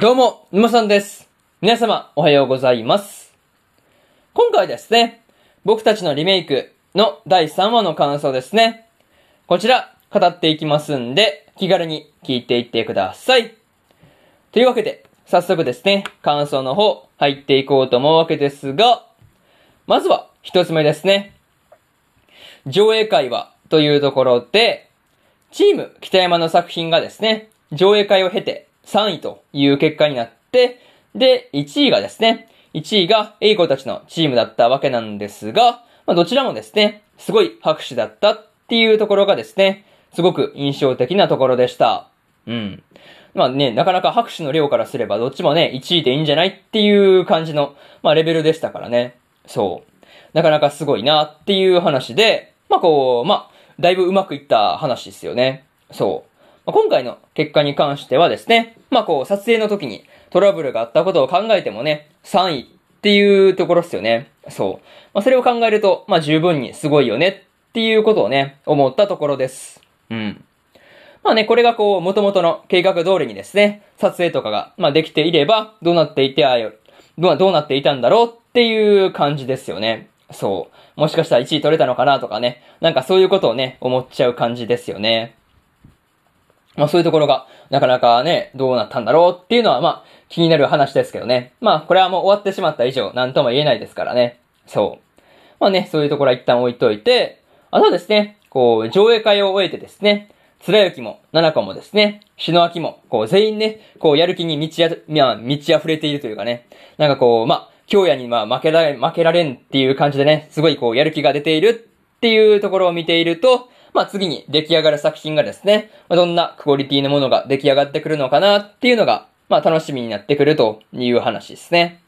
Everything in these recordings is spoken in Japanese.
どうも、沼さんです。皆様、おはようございます。今回ですね、僕たちのリメイクの第3話の感想ですね。こちら、語っていきますんで、気軽に聞いていってください。というわけで、早速ですね、感想の方、入っていこうと思うわけですが、まずは、一つ目ですね。上映会は、というところで、チーム北山の作品がですね、上映会を経て3位という結果になって、で、1位がですね、1位がエイコたちのチームだったわけなんですが、まあ、どちらもですね、すごい拍手だったっていうところがですね、すごく印象的なところでした。うん。まあね、なかなか拍手の量からすればどっちもね、1位でいいんじゃないっていう感じの、まあレベルでしたからね。そう。なかなかすごいなっていう話で、まあこう、まあ、だいぶうまくいった話ですよね。そう。今回の結果に関してはですね、まあこう、撮影の時にトラブルがあったことを考えてもね、3位っていうところですよね。そう。まあそれを考えると、まあ十分にすごいよねっていうことをね、思ったところです。うん。まあね、これがこう、元々の計画通りにですね、撮影とかが、まあできていれば、どうなっていてあよ、どうどうなっていたんだろうっていう感じですよね。そう。もしかしたら1位取れたのかなとかね、なんかそういうことをね、思っちゃう感じですよね。まあそういうところが、なかなかね、どうなったんだろうっていうのは、まあ、気になる話ですけどね。まあ、これはもう終わってしまった以上、なんとも言えないですからね。そう。まあね、そういうところは一旦置いといて、あとはですね、こう、上映会を終えてですね、つらゆきも、ななこもですね、しのあきも、こう、全員ね、こう、やる気に満ちあ、まあ、満ち溢れているというかね、なんかこう、まあ、京也にまあ、負けられ、負けられんっていう感じでね、すごいこう、やる気が出ているっていうところを見ていると、まあ、次に出来上がる作品がですね、まあ、どんなクオリティのものが出来上がってくるのかなっていうのが、まあ、楽しみになってくるという話ですね。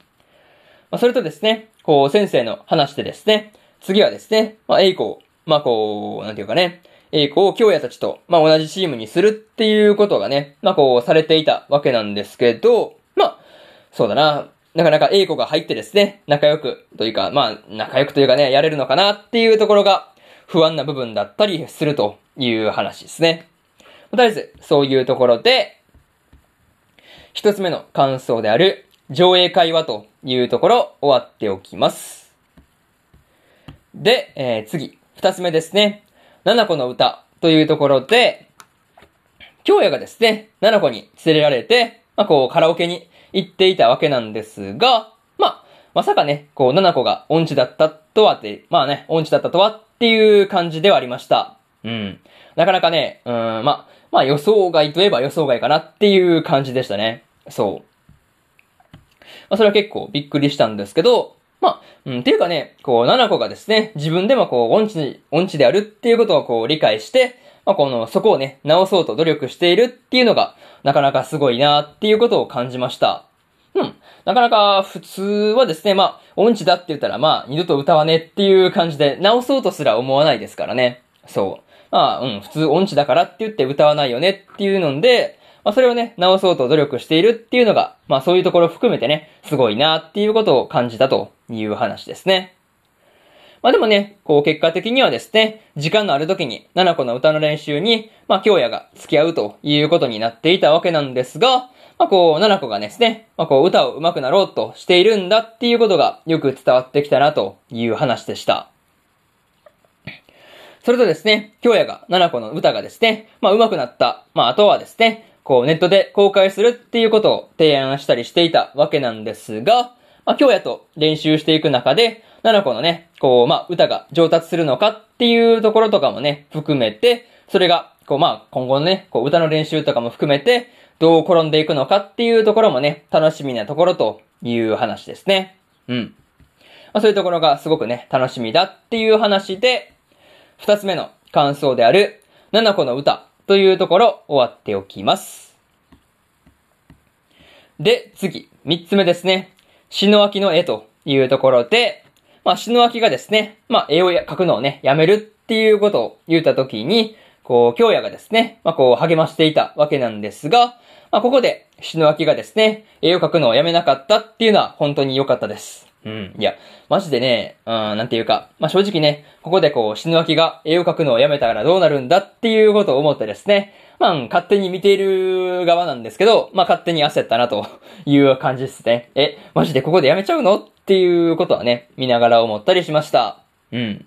まあ、それとですね、こう、先生の話でですね、次はですね、まあ、栄光、まあ、こう、なんていうかね、栄光を京也たちと、まあ、同じチームにするっていうことがね、まあ、こう、されていたわけなんですけど、まあ、そうだな、なかなか栄光が入ってですね、仲良く、というか、まあ、仲良くというかね、やれるのかなっていうところが、不安な部分だったりするという話ですね。とりあえず、そういうところで、一つ目の感想である、上映会話というところ、終わっておきます。で、えー、次、二つ目ですね。七子の歌というところで、京也がですね、七子に連れられて、まあ、こう、カラオケに行っていたわけなんですが、まあ、まさかね、こう、七子が音痴だったとはって、まあね、音痴だったとはっていう感じではありました。うん。なかなかね、うん、まあ、まあ予想外といえば予想外かなっていう感じでしたね。そう。まあ、それは結構びっくりしたんですけど、まあ、うん、っていうかね、こう、七子がですね、自分でもこう、音痴、音痴であるっていうことをこう、理解して、まあ、この、そこをね、直そうと努力しているっていうのが、なかなかすごいなっていうことを感じました。うん。なかなか普通はですね、まあ、音痴だって言ったら、まあ、二度と歌わねっていう感じで直そうとすら思わないですからね。そう。まあ、うん、普通音痴だからって言って歌わないよねっていうので、まあ、それをね、直そうと努力しているっていうのが、まあ、そういうところ含めてね、すごいなっていうことを感じたという話ですね。まあでもね、こう結果的にはですね、時間のある時に、七子の歌の練習に、まあ京也が付き合うということになっていたわけなんですが、まあこう、七子がですね、まあこう歌を上手くなろうとしているんだっていうことがよく伝わってきたなという話でした。それとですね、京也が七子の歌がですね、まあ上手くなった。まああとはですね、こうネットで公開するっていうことを提案したりしていたわけなんですが、まあ京也と練習していく中で、七子のね、こう、まあ、歌が上達するのかっていうところとかもね、含めて、それが、こう、まあ、今後のね、こう、歌の練習とかも含めて、どう転んでいくのかっていうところもね、楽しみなところという話ですね。うん。まあ、そういうところがすごくね、楽しみだっていう話で、二つ目の感想である、七子の歌というところ、終わっておきます。で、次、三つ目ですね。篠脇の絵というところで、まあ、篠脇がですね、まあ、絵を描くのをね、やめるっていうことを言ったときに、こう、京也がですね、まあ、こう、励ましていたわけなんですが、まあ、ここで、篠脇がですね、絵を描くのをやめなかったっていうのは本当に良かったです。うん。いや、マジでね、うん、なんていうか、まあ、正直ね、ここでこう、死ぬ脇が絵を描くのをやめたらどうなるんだっていうことを思ってですね、まあ、勝手に見ている側なんですけど、まあ、勝手に焦ったなと いう感じですね。え、マジでここでやめちゃうの？っていうことはね、見ながら思ったりしました。うん。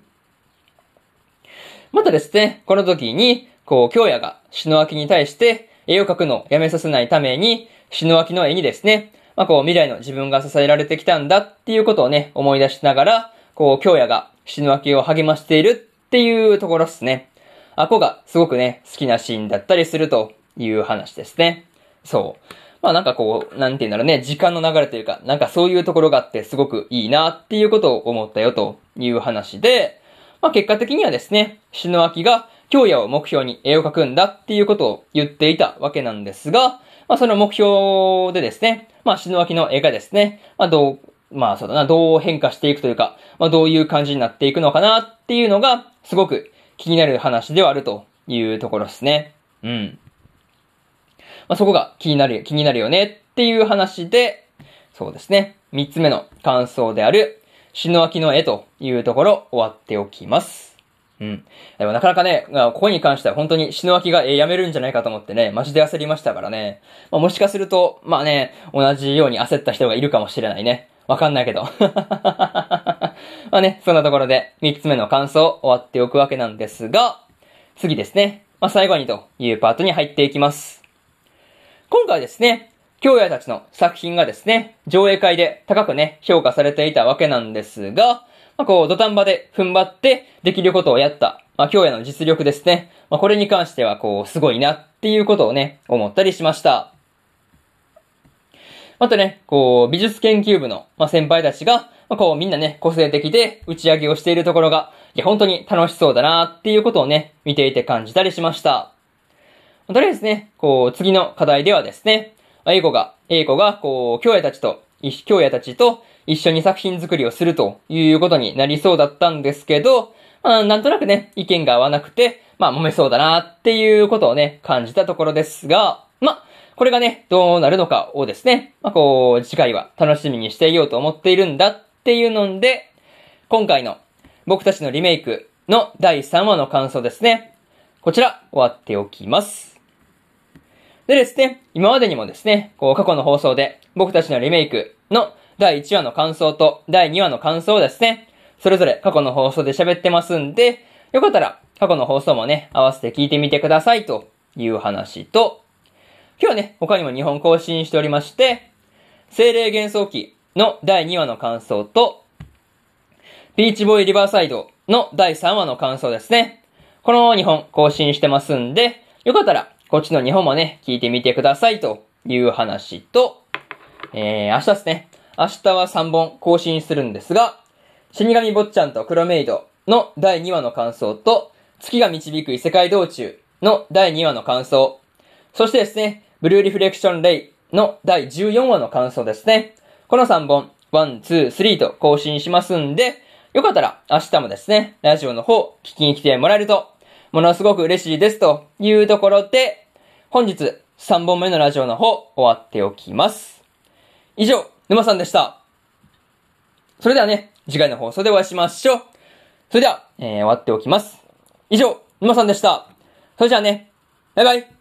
またですね、この時に、こう、京也が篠脇に対して絵を描くのをやめさせないために、篠脇の絵にですね、まあ、こう、未来の自分が支えられてきたんだっていうことをね、思い出しながら、こう、京也が篠脇を励ましているっていうところですね。あこがすごくね、好きなシーンだったりするという話ですね。そう。まあなんかこう、なんて言うんだろうね、時間の流れというか、なんかそういうところがあってすごくいいなっていうことを思ったよという話で、まあ結果的にはですね、篠脇が京也を目標に絵を描くんだっていうことを言っていたわけなんですが、まあその目標でですね、まあ篠脇の絵がですね、まあどう、まあそうだな、どう変化していくというか、まあどういう感じになっていくのかなっていうのが、すごく気になる話ではあるというところですね。うん。まあ、そこが気になる、気になるよねっていう話で、そうですね。三つ目の感想である、篠脇の絵というところ終わっておきます。うん。でもなかなかね、ここに関しては本当に篠脇が絵やめるんじゃないかと思ってね、マジで焦りましたからね。まあ、もしかすると、まあね、同じように焦った人がいるかもしれないね。わかんないけど。まあね、そんなところで三つ目の感想終わっておくわけなんですが、次ですね。まあ最後にというパートに入っていきます。今回ですね、京也たちの作品がですね、上映会で高くね、評価されていたわけなんですが、まあ、こう、土壇場で踏ん張ってできることをやった、まあ、京也の実力ですね。まあ、これに関しては、こう、すごいなっていうことをね、思ったりしました。またね、こう、美術研究部の、まあ、先輩たちが、まあ、こう、みんなね、個性的で打ち上げをしているところが、いや、本当に楽しそうだなっていうことをね、見ていて感じたりしました。とりあえずね、こう、次の課題ではですね、英子が、英子が、こう、京也たちと、京也たちと一緒に作品作りをするということになりそうだったんですけど、まあ、なんとなくね、意見が合わなくて、まあ、揉めそうだなっていうことをね、感じたところですが、まあ、これがね、どうなるのかをですね、まあ、こう、次回は楽しみにしていようと思っているんだっていうので、今回の僕たちのリメイクの第3話の感想ですね。こちら、終わっておきます。でですね、今までにもですね、こう過去の放送で僕たちのリメイクの第1話の感想と第2話の感想をですね、それぞれ過去の放送で喋ってますんで、よかったら過去の放送もね、合わせて聞いてみてくださいという話と、今日はね、他にも2本更新しておりまして、精霊幻想記の第2話の感想と、ビーチボーイリバーサイドの第3話の感想ですね。この2本更新してますんで、よかったらこっちの日本もね、聞いてみてくださいという話と、えー、明日ですね。明日は3本更新するんですが、死神坊ちゃんと黒メイドの第2話の感想と、月が導く異世界道中の第2話の感想、そしてですね、ブルーリフレクションレイの第14話の感想ですね。この3本、1、2、3と更新しますんで、よかったら明日もですね、ラジオの方聞きに来てもらえるとものすごく嬉しいですというところで、本日3本目のラジオの方終わっておきます。以上、沼さんでした。それではね、次回の放送でお会いしましょう。それでは、えー、終わっておきます。以上、沼さんでした。それじゃあね、バイバイ。